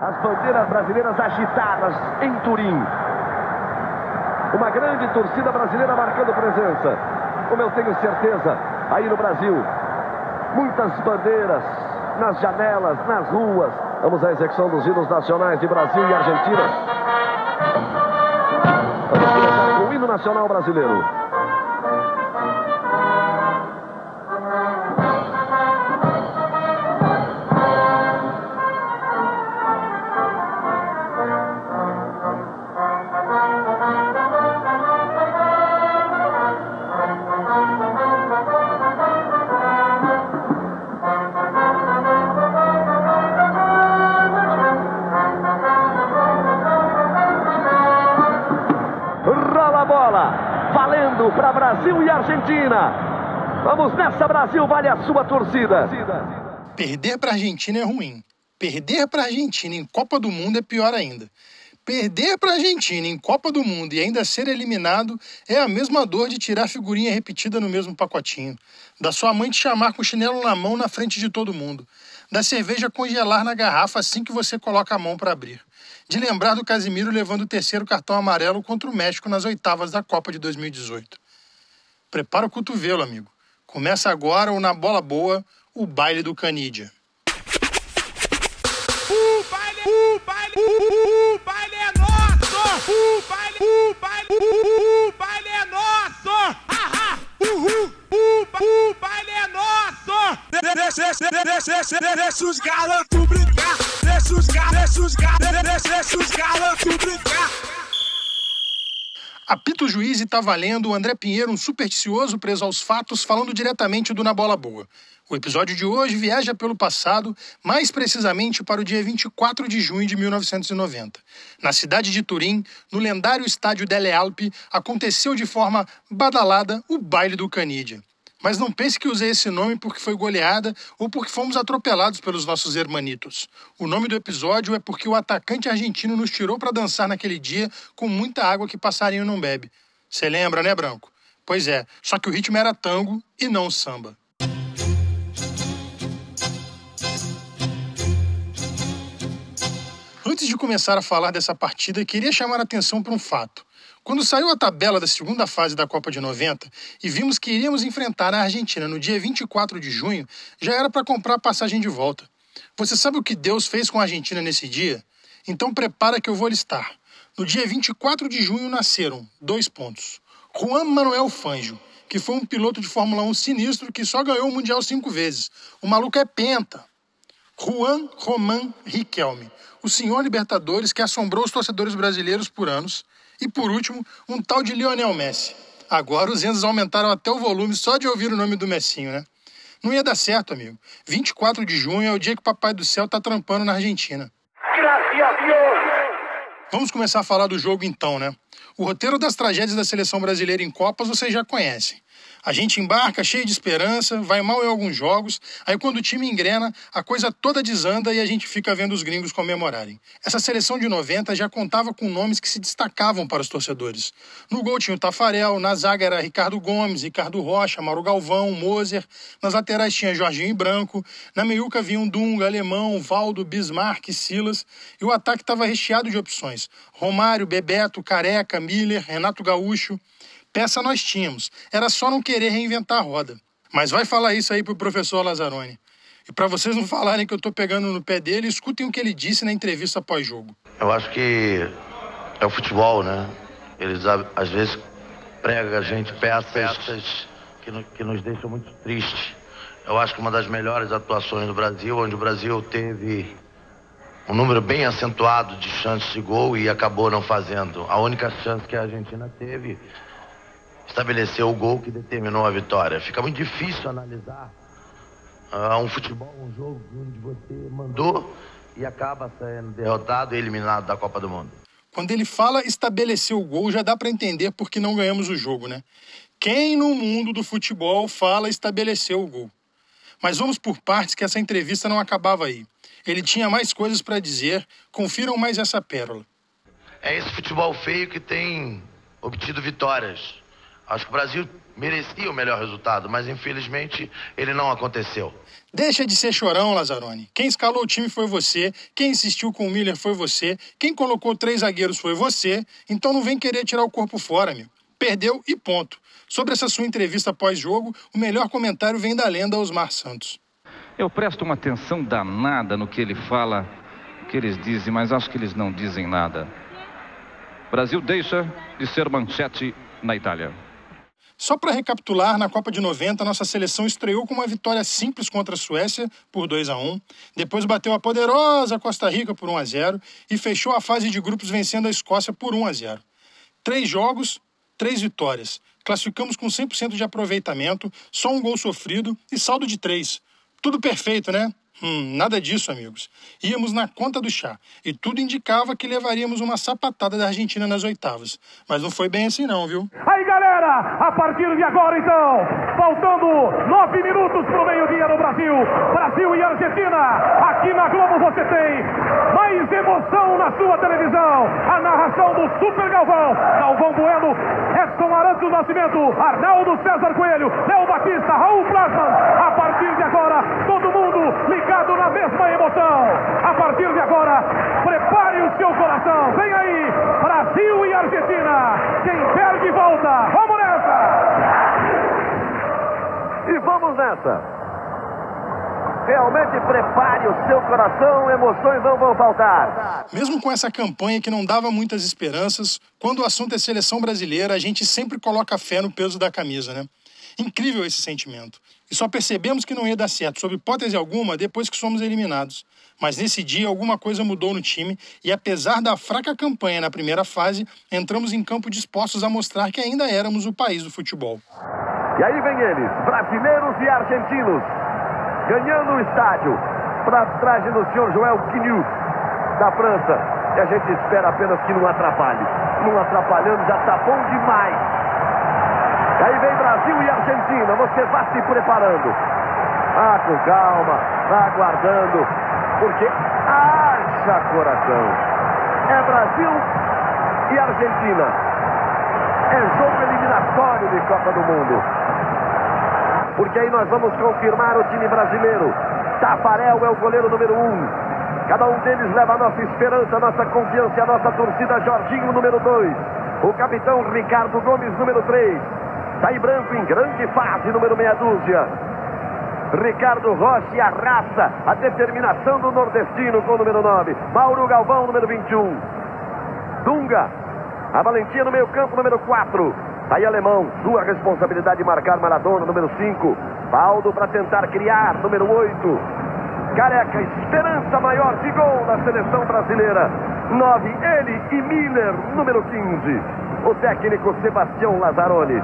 As bandeiras brasileiras agitadas em Turim. Uma grande torcida brasileira marcando presença. Como eu tenho certeza, aí no Brasil, muitas bandeiras nas janelas, nas ruas. Vamos à execução dos hinos nacionais de Brasil e Argentina. Vamos começar com o hino nacional brasileiro. Para Brasil e Argentina. Vamos nessa, Brasil, vale a sua torcida. Perder para a Argentina é ruim. Perder para a Argentina em Copa do Mundo é pior ainda. Perder para a Argentina em Copa do Mundo e ainda ser eliminado é a mesma dor de tirar figurinha repetida no mesmo pacotinho. Da sua mãe te chamar com o chinelo na mão na frente de todo mundo. Da cerveja congelar na garrafa assim que você coloca a mão para abrir. De lembrar do Casimiro levando o terceiro cartão amarelo contra o México nas oitavas da Copa de 2018. Prepara o cotovelo, amigo. Começa agora ou na bola boa, o baile do Canídia. O baile, o baile, o, o baile é nosso! O baile, o baile, o, o baile é nosso! Uhul! O, o baile é nosso! Deixa, deixa, deixa, deixa os galantos! Deixa os deixa os galantos brincar! Apito o juiz e tá valendo o André Pinheiro, um supersticioso preso aos fatos, falando diretamente do Na Bola Boa. O episódio de hoje viaja pelo passado, mais precisamente para o dia 24 de junho de 1990. Na cidade de Turim, no lendário estádio Delle Alpi, aconteceu de forma badalada o baile do Canidia. Mas não pense que usei esse nome porque foi goleada ou porque fomos atropelados pelos nossos hermanitos. O nome do episódio é porque o atacante argentino nos tirou para dançar naquele dia com muita água que passarinho não bebe. Você lembra, né, Branco? Pois é, só que o ritmo era tango e não samba. Antes de começar a falar dessa partida, queria chamar a atenção para um fato. Quando saiu a tabela da segunda fase da Copa de 90 e vimos que iríamos enfrentar a Argentina no dia 24 de junho, já era para comprar passagem de volta. Você sabe o que Deus fez com a Argentina nesse dia? Então prepara que eu vou listar. No dia 24 de junho nasceram dois pontos. Juan Manuel Fangio, que foi um piloto de Fórmula 1 sinistro que só ganhou o Mundial cinco vezes. O maluco é penta. Juan Roman Riquelme, o senhor Libertadores que assombrou os torcedores brasileiros por anos e por último, um tal de Lionel Messi. Agora os Enzos aumentaram até o volume só de ouvir o nome do Messinho, né? Não ia dar certo, amigo. 24 de junho é o dia que o Papai do Céu tá trampando na Argentina. Vamos começar a falar do jogo então, né? O roteiro das tragédias da seleção brasileira em Copas vocês já conhecem. A gente embarca cheio de esperança, vai mal em alguns jogos, aí quando o time engrena, a coisa toda desanda e a gente fica vendo os gringos comemorarem. Essa seleção de 90 já contava com nomes que se destacavam para os torcedores. No gol tinha o Tafarel, na zaga era Ricardo Gomes, Ricardo Rocha, Mauro Galvão, Moser, nas laterais tinha Jorginho e Branco, na meiuca vinham Dunga, Alemão, Valdo, Bismarck, Silas, e o ataque estava recheado de opções. Romário, Bebeto, Careca, Miller, Renato Gaúcho. Peça nós tínhamos, era só não querer reinventar a roda. Mas vai falar isso aí pro professor Lazzaroni. E para vocês não falarem que eu tô pegando no pé dele, escutem o que ele disse na entrevista pós-jogo. Eu acho que é o futebol, né? Eles às vezes pregam a gente peças que, no, que nos deixam muito tristes. Eu acho que uma das melhores atuações do Brasil, onde o Brasil teve um número bem acentuado de chances de gol e acabou não fazendo. A única chance que a Argentina teve estabeleceu o gol que determinou a vitória. Fica muito difícil analisar uh, um futebol, um jogo onde você mandou e acaba sendo derrotado e eliminado da Copa do Mundo. Quando ele fala estabelecer o gol, já dá para entender por que não ganhamos o jogo, né? Quem no mundo do futebol fala estabelecer o gol? Mas vamos por partes que essa entrevista não acabava aí. Ele tinha mais coisas para dizer, confiram mais essa pérola. É esse futebol feio que tem obtido vitórias. Acho que o Brasil merecia o melhor resultado, mas infelizmente ele não aconteceu. Deixa de ser chorão, Lazzaroni. Quem escalou o time foi você, quem insistiu com o Miller foi você, quem colocou três zagueiros foi você, então não vem querer tirar o corpo fora, amigo. Perdeu e ponto. Sobre essa sua entrevista pós-jogo, o melhor comentário vem da lenda Osmar Santos. Eu presto uma atenção danada no que ele fala, o que eles dizem, mas acho que eles não dizem nada. Brasil deixa de ser manchete na Itália. Só para recapitular, na Copa de 90, nossa seleção estreou com uma vitória simples contra a Suécia por 2 a 1, depois bateu a poderosa Costa Rica por 1 a 0 e fechou a fase de grupos vencendo a Escócia por 1 a 0. Três jogos, três vitórias. Classificamos com 100% de aproveitamento, só um gol sofrido e saldo de três. Tudo perfeito, né? Hum, nada disso, amigos. Íamos na conta do chá e tudo indicava que levaríamos uma sapatada da Argentina nas oitavas. Mas não foi bem assim, não, viu? Aí, galera, a partir de agora, então, faltando nove minutos para o meio-dia no Brasil, Argentina. Aqui na Globo você tem mais emoção na sua televisão. A narração do Super Galvão, Galvão Bueno, Edson Arantes do Nascimento, Arnaldo César Coelho, Léo Batista, Raul Plasman. A partir de agora, todo mundo ligado na mesma emoção. A partir de agora, prepare o seu coração. Vem aí, Brasil e Argentina. Quem perde volta. Vamos nessa! E vamos nessa. Realmente prepare o seu coração, emoções não vão faltar. Mesmo com essa campanha que não dava muitas esperanças, quando o assunto é seleção brasileira, a gente sempre coloca fé no peso da camisa, né? Incrível esse sentimento. E só percebemos que não ia dar certo, sob hipótese alguma, depois que somos eliminados. Mas nesse dia alguma coisa mudou no time e, apesar da fraca campanha na primeira fase, entramos em campo dispostos a mostrar que ainda éramos o país do futebol. E aí vem eles, brasileiros e argentinos, ganhando o estádio, para trás do senhor Joel Quinu, da França. E a gente espera apenas que não atrapalhe. Não atrapalhando já está bom demais. Aí vem Brasil e Argentina. Você vá se preparando. Ah, com calma, aguardando. Porque haja coração. É Brasil e Argentina. É jogo eliminatório de Copa do Mundo. Porque aí nós vamos confirmar o time brasileiro. Tafarel é o goleiro número um. Cada um deles leva a nossa esperança, a nossa confiança e a nossa torcida. Jorginho, número dois. O capitão Ricardo Gomes, número três. Sai branco em grande fase, número meia dúzia. Ricardo Rocha a raça, a determinação do nordestino com o número 9. Mauro Galvão, número 21. Dunga, a valentia no meio campo, número 4. Aí alemão, sua responsabilidade de marcar Maradona, número 5. Baldo para tentar criar, número 8. Careca, esperança maior de gol na seleção brasileira. 9, ele e Miller, número 15. O técnico Sebastião Lazzaroni.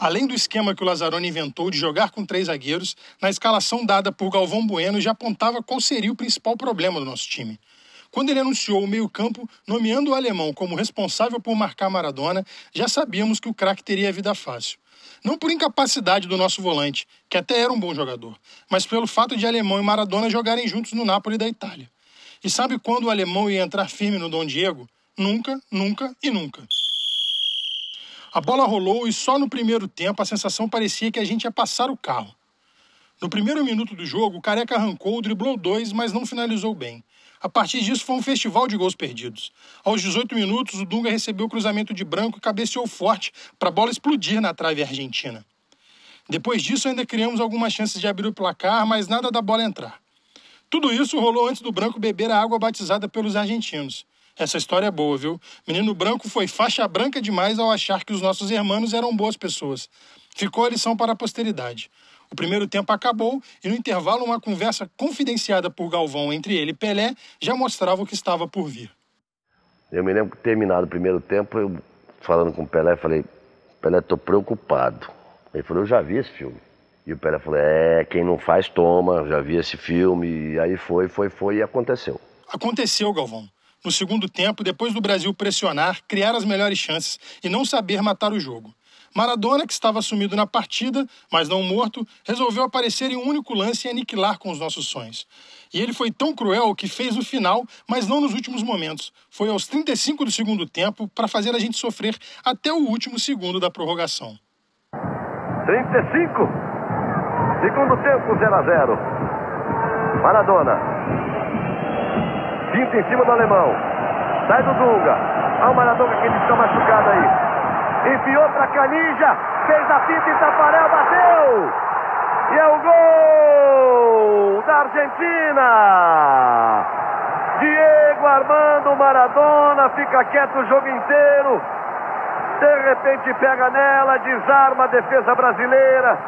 Além do esquema que o Lazzaroni inventou de jogar com três zagueiros, na escalação dada por Galvão Bueno já apontava qual seria o principal problema do nosso time. Quando ele anunciou o meio-campo, nomeando o alemão como responsável por marcar Maradona, já sabíamos que o craque teria a vida fácil. Não por incapacidade do nosso volante, que até era um bom jogador, mas pelo fato de alemão e Maradona jogarem juntos no Napoli da Itália. E sabe quando o alemão ia entrar firme no Dom Diego? Nunca, nunca e nunca. A bola rolou e só no primeiro tempo a sensação parecia que a gente ia passar o carro. No primeiro minuto do jogo, o Careca arrancou, driblou dois, mas não finalizou bem. A partir disso, foi um festival de gols perdidos. Aos 18 minutos, o Dunga recebeu o cruzamento de branco e cabeceou forte para a bola explodir na trave argentina. Depois disso, ainda criamos algumas chances de abrir o placar, mas nada da bola entrar. Tudo isso rolou antes do branco beber a água batizada pelos argentinos. Essa história é boa, viu? Menino Branco foi faixa branca demais ao achar que os nossos irmãos eram boas pessoas. Ficou a lição para a posteridade. O primeiro tempo acabou e no intervalo uma conversa confidenciada por Galvão entre ele e Pelé já mostrava o que estava por vir. Eu me lembro que terminado o primeiro tempo, eu falando com o Pelé, falei, Pelé, tô preocupado. Ele falou, eu já vi esse filme. E o Pelé falou, é, quem não faz, toma, já vi esse filme. E aí foi, foi, foi e aconteceu. Aconteceu, Galvão no segundo tempo, depois do Brasil pressionar, criar as melhores chances e não saber matar o jogo. Maradona, que estava sumido na partida, mas não morto, resolveu aparecer em um único lance e aniquilar com os nossos sonhos. E ele foi tão cruel que fez no final, mas não nos últimos momentos. Foi aos 35 do segundo tempo para fazer a gente sofrer até o último segundo da prorrogação. 35. Segundo tempo, 0 a 0. Maradona. Pinta em cima do alemão. Sai do Dunga. Olha o Maradona que ele está machucado aí. Enfiou para Canija. Fez a pinta e Tafarel bateu. E é o gol da Argentina. Diego Armando Maradona fica quieto o jogo inteiro. De repente pega nela, desarma a defesa brasileira.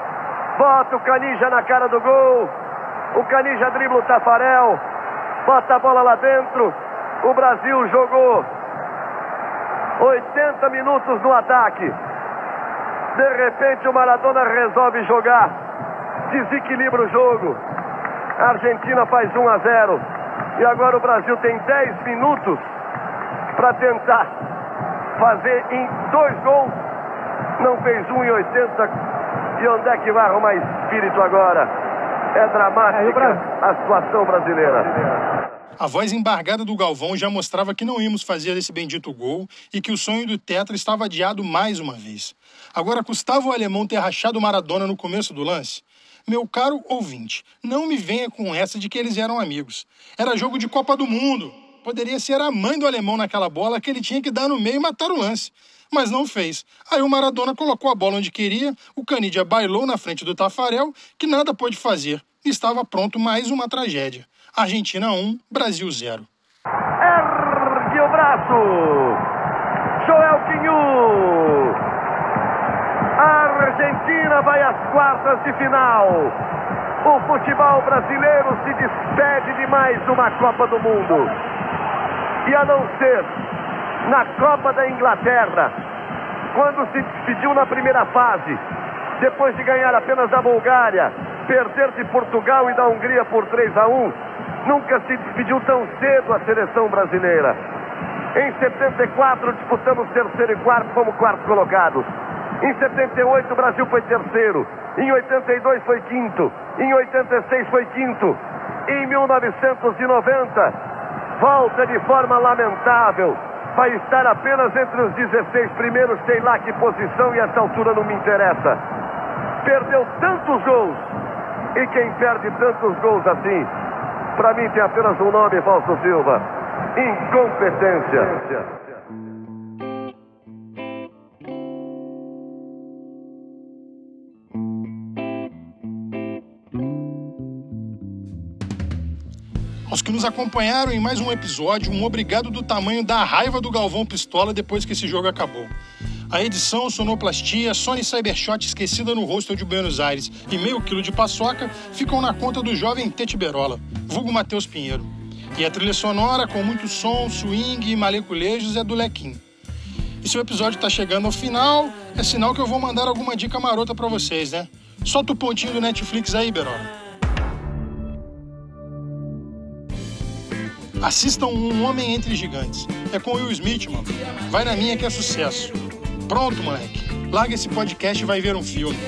Bota o Canija na cara do gol. O Canija dribla o Tafarel. Bota a bola lá dentro. O Brasil jogou 80 minutos no ataque. De repente o Maradona resolve jogar. Desequilibra o jogo. A Argentina faz 1 a 0. E agora o Brasil tem 10 minutos para tentar fazer em dois gols. Não fez um em 80. E onde é que vai arrumar espírito agora? É dramática a situação brasileira. A voz embargada do Galvão já mostrava que não íamos fazer esse bendito gol e que o sonho do Tetra estava adiado mais uma vez. Agora custava o alemão ter rachado Maradona no começo do lance? Meu caro ouvinte, não me venha com essa de que eles eram amigos. Era jogo de Copa do Mundo. Poderia ser a mãe do alemão naquela bola que ele tinha que dar no meio e matar o lance. Mas não fez. Aí o Maradona colocou a bola onde queria, o Canidia bailou na frente do Tafarel, que nada pôde fazer. Estava pronto mais uma tragédia. Argentina 1, Brasil 0. Ergue o braço. Joel Quinhu. A Argentina vai às quartas de final. O futebol brasileiro se despede de mais uma Copa do Mundo. E a não ser na Copa da Inglaterra, quando se despediu na primeira fase, depois de ganhar apenas da Bulgária, perder de Portugal e da Hungria por 3 a 1, nunca se despediu tão cedo a seleção brasileira. Em 74 disputamos terceiro e quarto como quarto colocados. Em 78 o Brasil foi terceiro. Em 82 foi quinto. Em 86 foi quinto. Em 1990 volta de forma lamentável. Vai estar apenas entre os 16 primeiros, sei lá que posição e essa altura não me interessa. Perdeu tantos gols. E quem perde tantos gols assim, para mim tem apenas um nome, Fausto Silva: incompetência. Aos que nos acompanharam em mais um episódio, um obrigado do tamanho da raiva do Galvão Pistola depois que esse jogo acabou. A edição, sonoplastia, Sony Cybershot esquecida no hostel de Buenos Aires e meio quilo de paçoca ficam na conta do jovem Tete Berola, vulgo Matheus Pinheiro. E a trilha sonora, com muito som, swing e maleculejos, é do Lequim. E se o episódio tá chegando ao final, é sinal que eu vou mandar alguma dica marota para vocês, né? Solta o pontinho do Netflix aí, Berola. Assistam Um Homem Entre Gigantes. É com Will Smith, mano. Vai na minha que é sucesso. Pronto, moleque. Larga esse podcast e vai ver um filme.